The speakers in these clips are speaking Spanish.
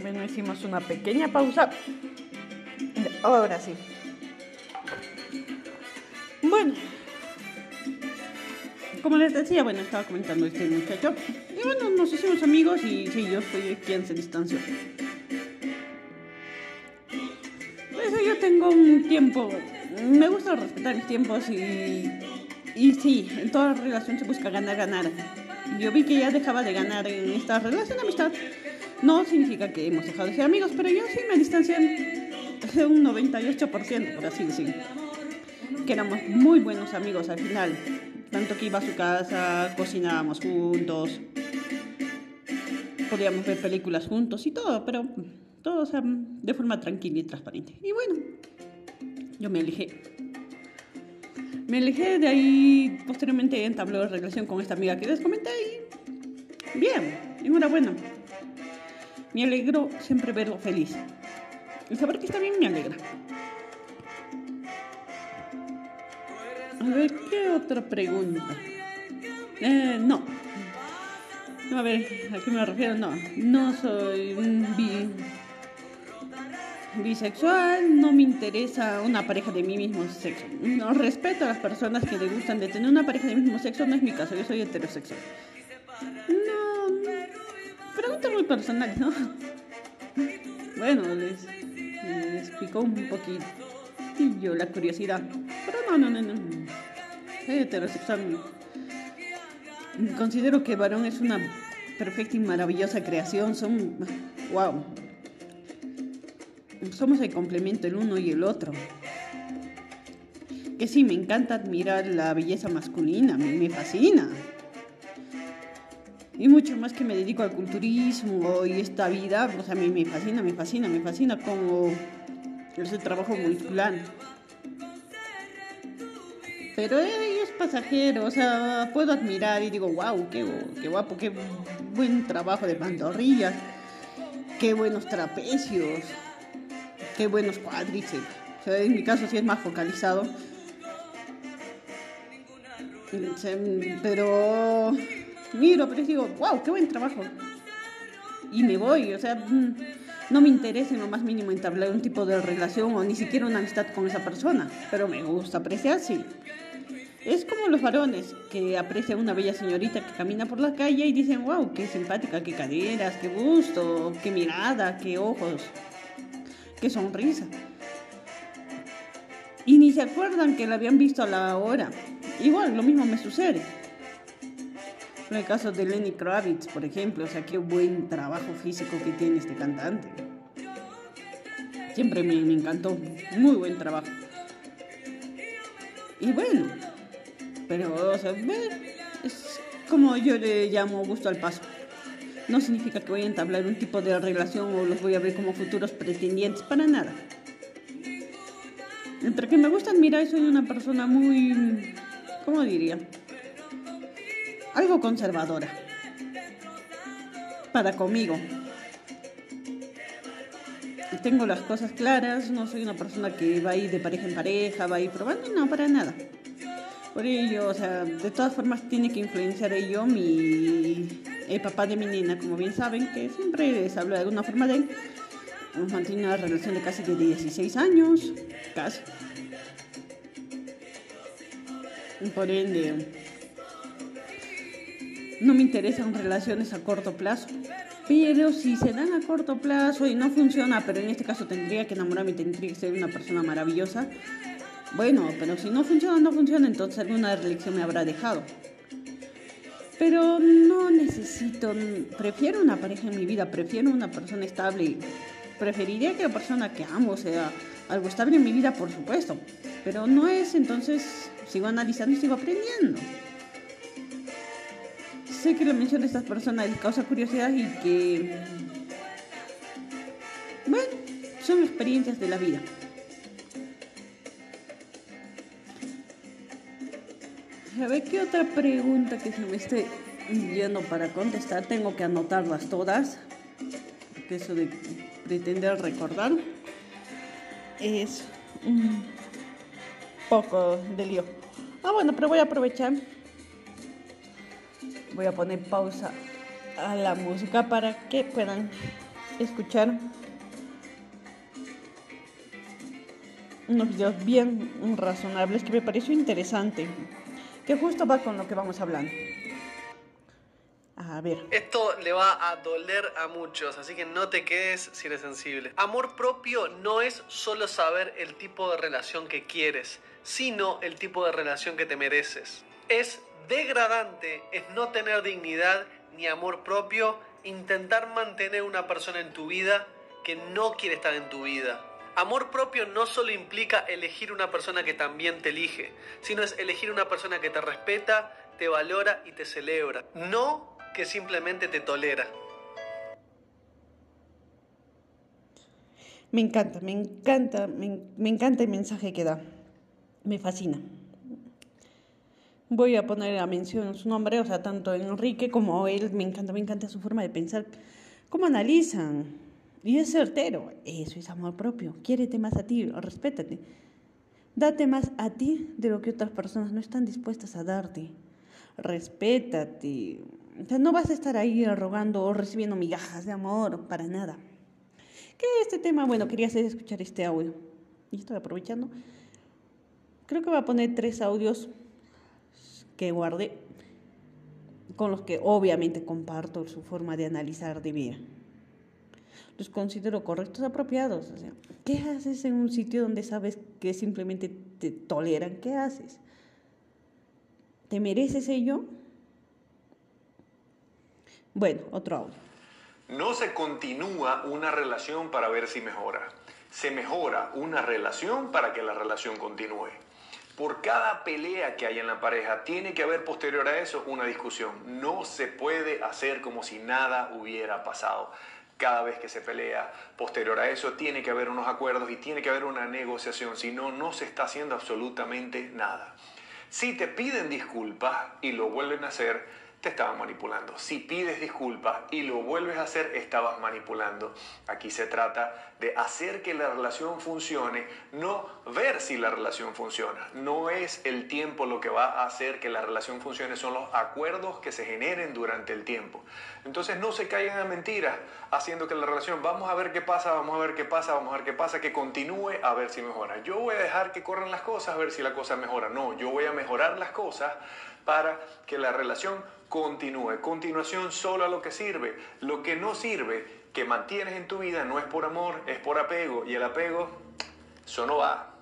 Bueno, hicimos una pequeña pausa. Ahora sí. Bueno, como les decía, bueno, estaba comentando este muchacho. Y bueno, nos hicimos amigos y sí, yo soy quien se distanció. Pues yo tengo un tiempo. Me gusta respetar mis tiempos y. Y sí, en toda relación se busca ganar, ganar. Yo vi que ya dejaba de ganar en esta relación de amistad. No significa que hemos dejado de ser amigos, pero yo sí me distancié de un 98%, por así decirlo. Que éramos muy buenos amigos al final. Tanto que iba a su casa, cocinábamos juntos, podíamos ver películas juntos y todo, pero todo de forma tranquila y transparente. Y bueno, yo me alejé. Me alejé de ahí, posteriormente entabló relación con esta amiga que les comenté y bien, enhorabuena. Me alegro siempre verlo feliz. Y saber que está bien me alegra. A ver, ¿qué otra pregunta? Eh, no. A ver, ¿a qué me refiero? No, no soy bi bisexual, no me interesa una pareja de mi mismo sexo. No respeto a las personas que le gustan de tener una pareja de mismo sexo, no es mi caso, yo soy heterosexual. Muy personal, ¿no? Bueno, les, les picó un poquito y yo la curiosidad. Pero no, no, no, no. Heterosexual. Considero que varón es una perfecta y maravillosa creación. Son. ¡Wow! Somos el complemento el uno y el otro. Que sí, me encanta admirar la belleza masculina, me fascina. Y mucho más que me dedico al culturismo y esta vida, pues a mí me fascina, me fascina, me fascina como ese trabajo muscular. Pero es pasajero, o sea, puedo admirar y digo, wow, qué, qué guapo, qué buen trabajo de pantorrillas, qué buenos trapecios, qué buenos cuádriceps. O sea, en mi caso sí es más focalizado. Pero miro, pero digo, wow, qué buen trabajo. Y me voy, o sea, no me interesa en lo más mínimo entablar un tipo de relación o ni siquiera una amistad con esa persona, pero me gusta apreciar, sí. Es como los varones que aprecian una bella señorita que camina por la calle y dicen, wow, qué simpática, qué caderas, qué gusto, qué mirada, qué ojos, qué sonrisa. Y ni se acuerdan que la habían visto a la hora. Igual, lo mismo me sucede. En el caso de Lenny Kravitz, por ejemplo, o sea, qué buen trabajo físico que tiene este cantante. Siempre me, me encantó, muy buen trabajo. Y bueno, pero, o sea, es como yo le llamo gusto al paso. No significa que voy a entablar un tipo de relación o los voy a ver como futuros pretendientes, para nada. Entre que me gusta admirar, soy una persona muy, ¿cómo diría? Algo conservadora. Para conmigo. Tengo las cosas claras, no soy una persona que va a ir de pareja en pareja, va a ir probando, no, para nada. Por ello, o sea, de todas formas tiene que influenciar ello mi el papá de mi nena, como bien saben, que siempre les hablo de alguna forma de él. Hemos mantenido una relación de casi de 16 años, casi. Por ende, no me interesan relaciones a corto plazo. Pero si se dan a corto plazo y no funciona, pero en este caso tendría que enamorarme, tendría que ser una persona maravillosa. Bueno, pero si no funciona, no funciona, entonces alguna lección me habrá dejado. Pero no necesito, prefiero una pareja en mi vida, prefiero una persona estable. Preferiría que la persona que amo sea algo estable en mi vida, por supuesto. Pero no es, entonces sigo analizando y sigo aprendiendo sé que la mención de estas personas les causa curiosidad y que, bueno, son experiencias de la vida. A ver, ¿qué otra pregunta que se me esté yendo para contestar? Tengo que anotarlas todas, porque eso de pretender recordar es un poco de lío. Ah, bueno, pero voy a aprovechar voy a poner pausa a la música para que puedan escuchar unos videos bien razonables que me pareció interesante, que justo va con lo que vamos hablando. A ver. Esto le va a doler a muchos, así que no te quedes si eres sensible. Amor propio no es solo saber el tipo de relación que quieres, sino el tipo de relación que te mereces. Es degradante, es no tener dignidad ni amor propio, intentar mantener una persona en tu vida que no quiere estar en tu vida. Amor propio no solo implica elegir una persona que también te elige, sino es elegir una persona que te respeta, te valora y te celebra, no que simplemente te tolera. Me encanta, me encanta, me, me encanta el mensaje que da. Me fascina. Voy a poner a mención su nombre, o sea, tanto Enrique como él, me encanta, me encanta su forma de pensar, cómo analizan. Y es certero, eso es amor propio. Quiérete más a ti, respétate. Date más a ti de lo que otras personas no están dispuestas a darte. Respétate. O sea, no vas a estar ahí rogando o recibiendo migajas de amor, para nada. Que este tema, bueno, quería hacer escuchar este audio. Y estoy aprovechando. Creo que voy a poner tres audios que guardé, con los que obviamente comparto su forma de analizar de vida. Los considero correctos, apropiados. O sea, ¿Qué haces en un sitio donde sabes que simplemente te toleran? ¿Qué haces? ¿Te mereces ello? Bueno, otro audio. No se continúa una relación para ver si mejora. Se mejora una relación para que la relación continúe. Por cada pelea que hay en la pareja, tiene que haber posterior a eso una discusión. No se puede hacer como si nada hubiera pasado. Cada vez que se pelea, posterior a eso, tiene que haber unos acuerdos y tiene que haber una negociación. Si no, no se está haciendo absolutamente nada. Si te piden disculpas y lo vuelven a hacer, te estaban manipulando. Si pides disculpas y lo vuelves a hacer, estabas manipulando. Aquí se trata de hacer que la relación funcione, no ver si la relación funciona. No es el tiempo lo que va a hacer que la relación funcione, son los acuerdos que se generen durante el tiempo. Entonces no se caigan a mentiras haciendo que la relación, vamos a ver qué pasa, vamos a ver qué pasa, vamos a ver qué pasa, que continúe a ver si mejora. Yo voy a dejar que corran las cosas a ver si la cosa mejora. No, yo voy a mejorar las cosas para que la relación continúe. Continuación solo a lo que sirve. Lo que no sirve, que mantienes en tu vida, no es por amor, es por apego. Y el apego, eso no va.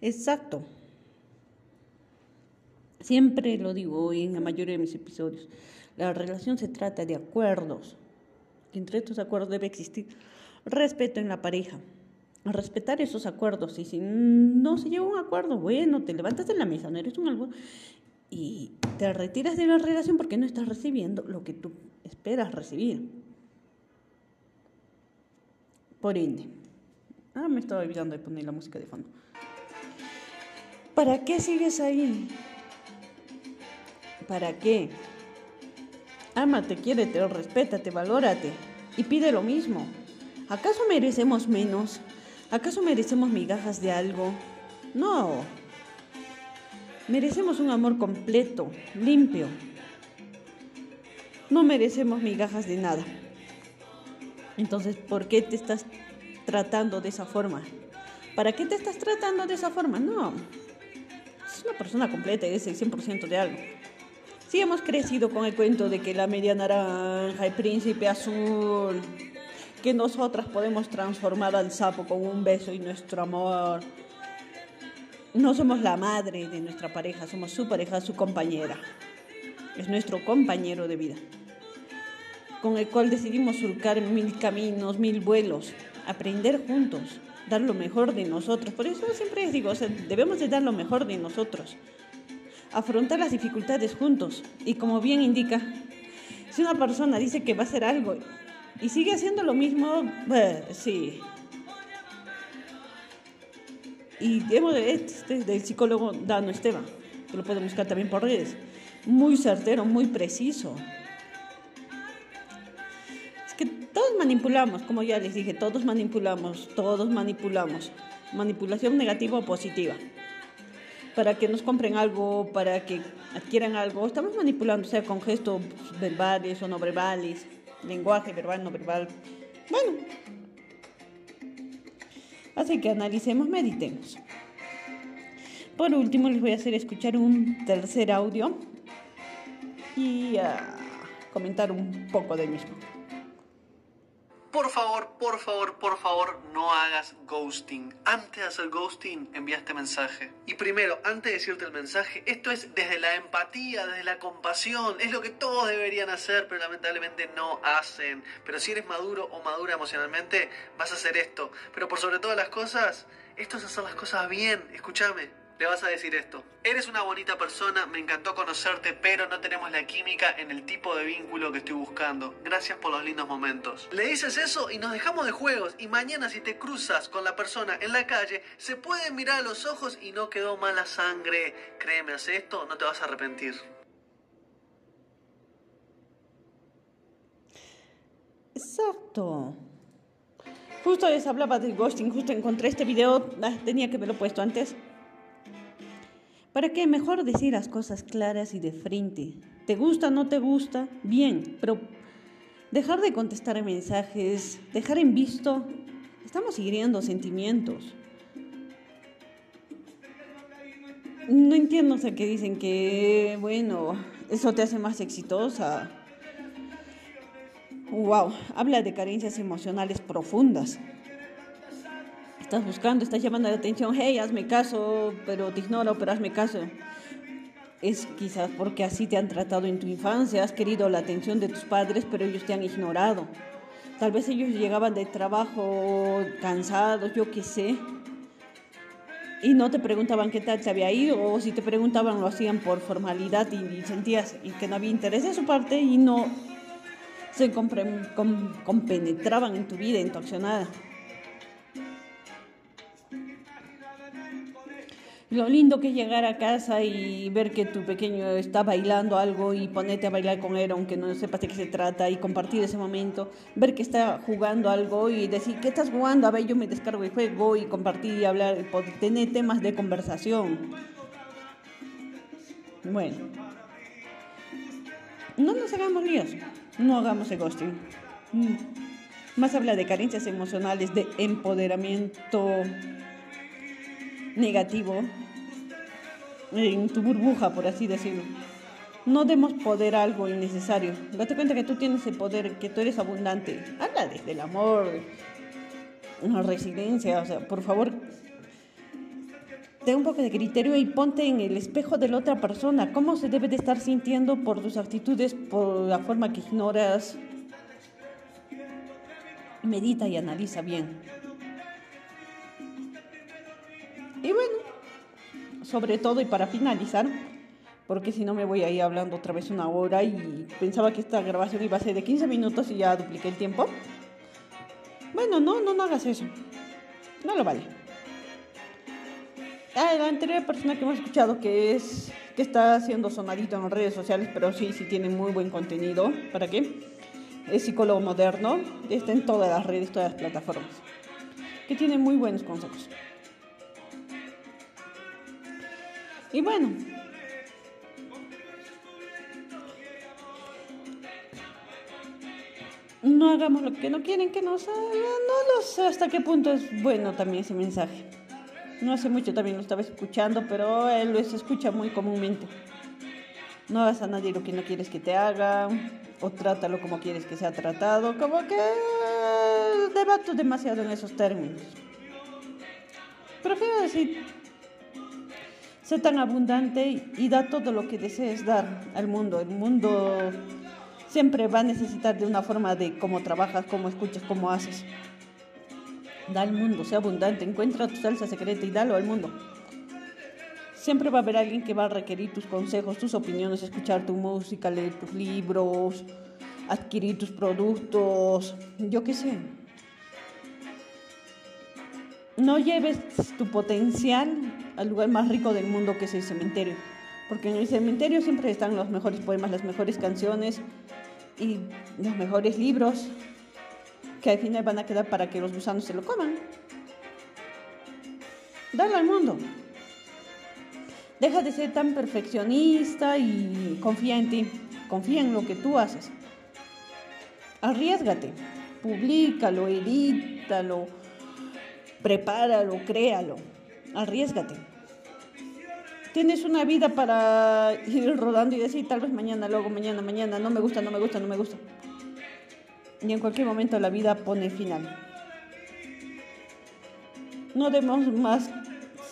Exacto. Siempre lo digo en la mayoría de mis episodios. La relación se trata de acuerdos. Entre estos acuerdos debe existir respeto en la pareja respetar esos acuerdos. Y si no se llega a un acuerdo, bueno, te levantas de la mesa, no eres un algo y te retiras de la relación porque no estás recibiendo lo que tú esperas recibir. Por ende, ah, me estaba olvidando de poner la música de fondo. ¿Para qué sigues ahí? ¿Para qué? Ámate, quiérete, respétate, valórate y pide lo mismo. ¿Acaso merecemos menos? ¿Acaso merecemos migajas de algo? No. Merecemos un amor completo, limpio. No merecemos migajas de nada. Entonces, ¿por qué te estás tratando de esa forma? ¿Para qué te estás tratando de esa forma? No. Es una persona completa y es el 100% de algo. Sí hemos crecido con el cuento de que la media naranja, el príncipe azul, que nosotras podemos transformar al sapo con un beso y nuestro amor. No somos la madre de nuestra pareja, somos su pareja, su compañera. Es nuestro compañero de vida, con el cual decidimos surcar mil caminos, mil vuelos, aprender juntos, dar lo mejor de nosotros. Por eso siempre les digo, debemos de dar lo mejor de nosotros, afrontar las dificultades juntos. Y como bien indica, si una persona dice que va a hacer algo y sigue haciendo lo mismo, sí. Y este del psicólogo Dano Esteban, que lo pueden buscar también por redes. Muy certero, muy preciso. Es que todos manipulamos, como ya les dije, todos manipulamos, todos manipulamos. Manipulación negativa o positiva. Para que nos compren algo, para que adquieran algo, estamos manipulando, sea con gestos verbales o no verbales lenguaje verbal, no verbal. Bueno, así que analicemos, meditemos. Por último, les voy a hacer escuchar un tercer audio y a comentar un poco del mismo. Por favor, por favor, por favor, no hagas ghosting. Antes de hacer ghosting, envía este mensaje. Y primero, antes de decirte el mensaje, esto es desde la empatía, desde la compasión. Es lo que todos deberían hacer, pero lamentablemente no hacen. Pero si eres maduro o madura emocionalmente, vas a hacer esto. Pero por sobre todas las cosas, esto es hacer las cosas bien. Escúchame le vas a decir esto. Eres una bonita persona, me encantó conocerte, pero no tenemos la química en el tipo de vínculo que estoy buscando. Gracias por los lindos momentos. Le dices eso y nos dejamos de juegos. Y mañana si te cruzas con la persona en la calle, se pueden mirar a los ojos y no quedó mala sangre. Créeme, hace esto, no te vas a arrepentir. Exacto. Justo les hablaba del ghosting, justo encontré este video, ah, tenía que haberlo puesto antes. ¿Para qué? Mejor decir las cosas claras y de frente. ¿Te gusta, no te gusta? Bien, pero dejar de contestar mensajes, dejar en visto, estamos hiriendo sentimientos. No entiendo, o que dicen que, bueno, eso te hace más exitosa. Wow, habla de carencias emocionales profundas estás buscando, estás llamando la atención, hey, hazme caso, pero te ignoro, pero hazme caso. Es quizás porque así te han tratado en tu infancia, has querido la atención de tus padres, pero ellos te han ignorado. Tal vez ellos llegaban de trabajo cansados, yo qué sé, y no te preguntaban qué tal te había ido, o si te preguntaban lo hacían por formalidad y, sentías que no había interés de su parte y no se compenetraban en tu vida, en tu accionada. Lo lindo que llegar a casa y ver que tu pequeño está bailando algo y ponerte a bailar con él aunque no sepas de qué se trata y compartir ese momento, ver que está jugando algo y decir, ¿qué estás jugando? A ver, yo me descargo el juego y compartir y hablar, tener temas de conversación. Bueno, no nos hagamos líos, no hagamos el. Mm. Más habla de carencias emocionales, de empoderamiento negativo en tu burbuja, por así decirlo. No demos poder a algo innecesario. Date cuenta que tú tienes el poder, que tú eres abundante. Habla desde el amor, la resiliencia, o sea, por favor, ten un poco de criterio y ponte en el espejo de la otra persona. ¿Cómo se debe de estar sintiendo por tus actitudes, por la forma que ignoras? Medita y analiza bien. Y bueno, sobre todo y para finalizar, porque si no me voy a ir hablando otra vez una hora y pensaba que esta grabación iba a ser de 15 minutos y ya dupliqué el tiempo. Bueno, no, no, no hagas eso. No lo vale. Ah, la anterior persona que hemos escuchado que es que está haciendo sonadito en redes sociales, pero sí, sí tiene muy buen contenido. ¿Para qué? Es psicólogo moderno, está en todas las redes, todas las plataformas. Que tiene muy buenos consejos. Y bueno, no hagamos lo que no quieren que nos hagan. No lo sé hasta qué punto es bueno también ese mensaje. No hace mucho también lo estaba escuchando, pero él lo escucha muy comúnmente. No hagas a nadie lo que no quieres que te haga, o trátalo como quieres que sea tratado. Como que debato demasiado en esos términos. Prefiero decir, Sé tan abundante y da todo lo que desees dar al mundo. El mundo siempre va a necesitar de una forma de cómo trabajas, cómo escuchas, cómo haces. Da al mundo, sé abundante, encuentra tu salsa secreta y dalo al mundo. Siempre va a haber alguien que va a requerir tus consejos, tus opiniones, escuchar tu música, leer tus libros, adquirir tus productos, yo qué sé. No lleves tu potencial al lugar más rico del mundo que es el cementerio. Porque en el cementerio siempre están los mejores poemas, las mejores canciones y los mejores libros que al final van a quedar para que los gusanos se lo coman. Dale al mundo. Deja de ser tan perfeccionista y confía en ti. Confía en lo que tú haces. Arriesgate, publícalo, edítalo, prepáralo, créalo, arriesgate. Tienes una vida para ir rodando y decir tal vez mañana, luego mañana, mañana, no me gusta, no me gusta, no me gusta. Y en cualquier momento la vida pone final. No demos más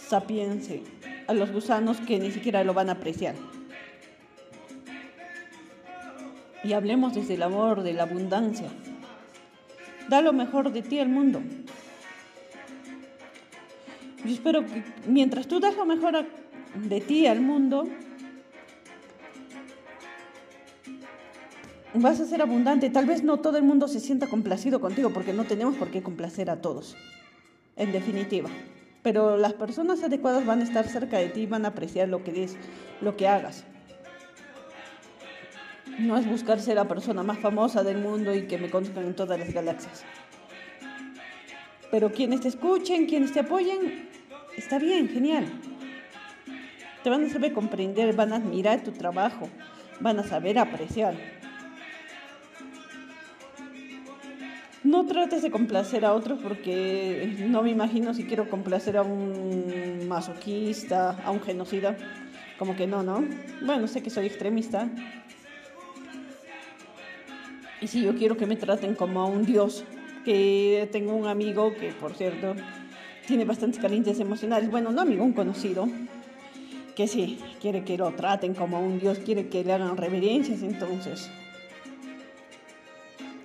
sapiencia a los gusanos que ni siquiera lo van a apreciar. Y hablemos desde el amor, de la abundancia. Da lo mejor de ti al mundo. Yo espero que mientras tú das lo mejor de ti al mundo, vas a ser abundante. Tal vez no todo el mundo se sienta complacido contigo porque no tenemos por qué complacer a todos. En definitiva. Pero las personas adecuadas van a estar cerca de ti y van a apreciar lo que des, lo que hagas. No es buscar ser la persona más famosa del mundo y que me conozcan en todas las galaxias. Pero quienes te escuchen, quienes te apoyen, está bien, genial. Te van a saber comprender, van a admirar tu trabajo, van a saber apreciar. No trates de complacer a otros porque no me imagino si quiero complacer a un masoquista, a un genocida. Como que no, ¿no? Bueno, sé que soy extremista, y si yo quiero que me traten como a un dios, que tengo un amigo que, por cierto, tiene bastantes calientes emocionales, bueno, no amigo, un conocido, que sí, quiere que lo traten como un dios, quiere que le hagan reverencias, entonces.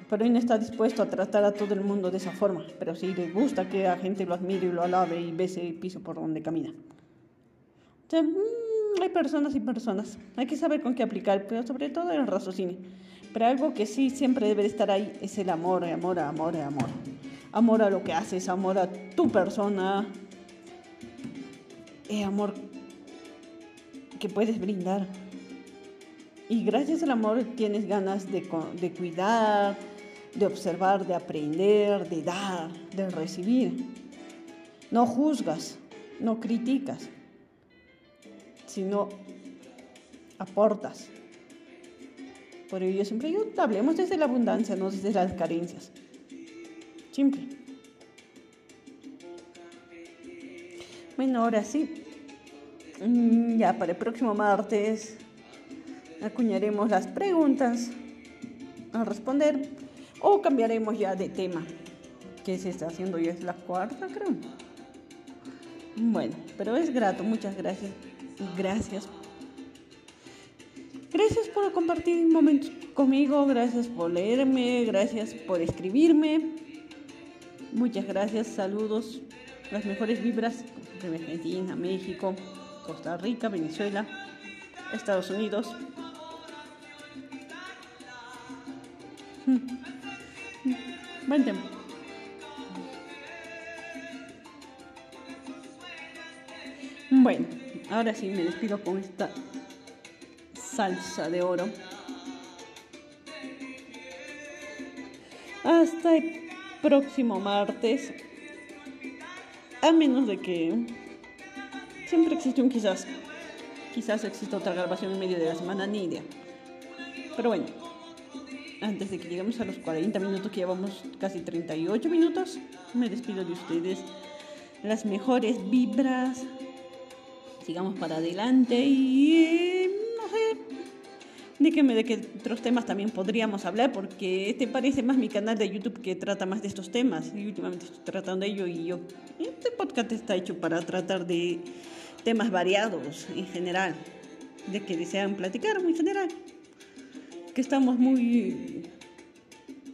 Pero él no está dispuesto a tratar a todo el mundo de esa forma, pero sí le gusta que la gente lo admire y lo alabe y bese el piso por donde camina. O sea, mm, hay personas y personas, hay que saber con qué aplicar, pero sobre todo el raciocinio. Pero algo que sí siempre debe estar ahí es el amor, amor, amor, amor. Amor a lo que haces, amor a tu persona, eh, amor que puedes brindar. Y gracias al amor tienes ganas de, de cuidar, de observar, de aprender, de dar, de recibir. No juzgas, no criticas, sino aportas. Por ello siempre digo, hablemos desde la abundancia, no desde las carencias. Simple. Bueno, ahora sí. Mm, ya para el próximo martes acuñaremos las preguntas a responder o cambiaremos ya de tema. Que se está haciendo ya es la cuarta, creo. Bueno, pero es grato, muchas gracias. Gracias Gracias por compartir momentos conmigo, gracias por leerme, gracias por escribirme. Muchas gracias, saludos, las mejores vibras de Argentina, México, Costa Rica, Venezuela, Estados Unidos. Buen tiempo. Bueno, ahora sí me despido con esta salsa de oro. Hasta próximo martes. A menos de que siempre existe un quizás. Quizás exista otra grabación en medio de la semana, ni idea. Pero bueno, antes de que lleguemos a los 40 minutos, que llevamos casi 38 minutos, me despido de ustedes. Las mejores vibras. Sigamos para adelante y Dígame de qué otros temas también podríamos hablar, porque este parece más mi canal de YouTube que trata más de estos temas. Y últimamente estoy tratando de ello y yo. Este podcast está hecho para tratar de temas variados en general, de que desean platicar en general. Que estamos muy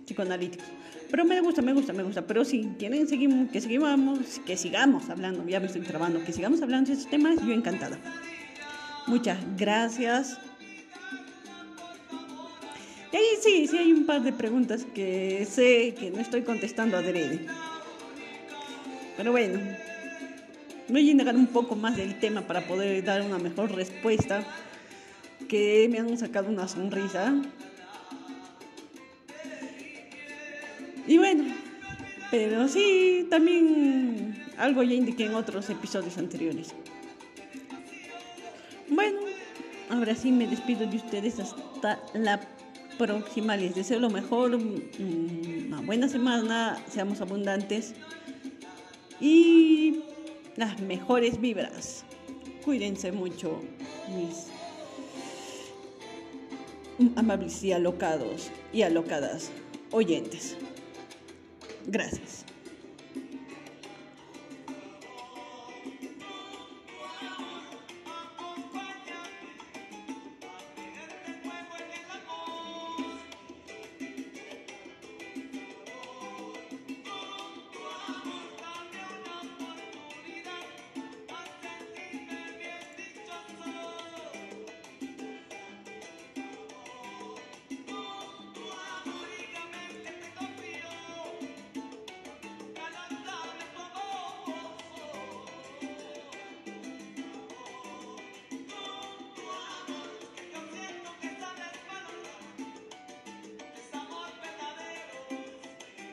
psicoanalíticos. Pero me gusta, me gusta, me gusta. Pero si quieren seguir, que sigamos, que sigamos hablando, ya me estoy trabando, que sigamos hablando de estos temas, yo encantada. Muchas gracias. Y ahí sí, sí hay un par de preguntas que sé que no estoy contestando a Drede. Pero bueno, voy a indagar un poco más del tema para poder dar una mejor respuesta. Que me han sacado una sonrisa. Y bueno, pero sí, también algo ya indiqué en otros episodios anteriores. Bueno, ahora sí me despido de ustedes hasta la próxima. Les deseo lo mejor, mm, una buena semana, seamos abundantes y las mejores vibras. Cuídense mucho, mis amables y alocados y alocadas oyentes. Gracias.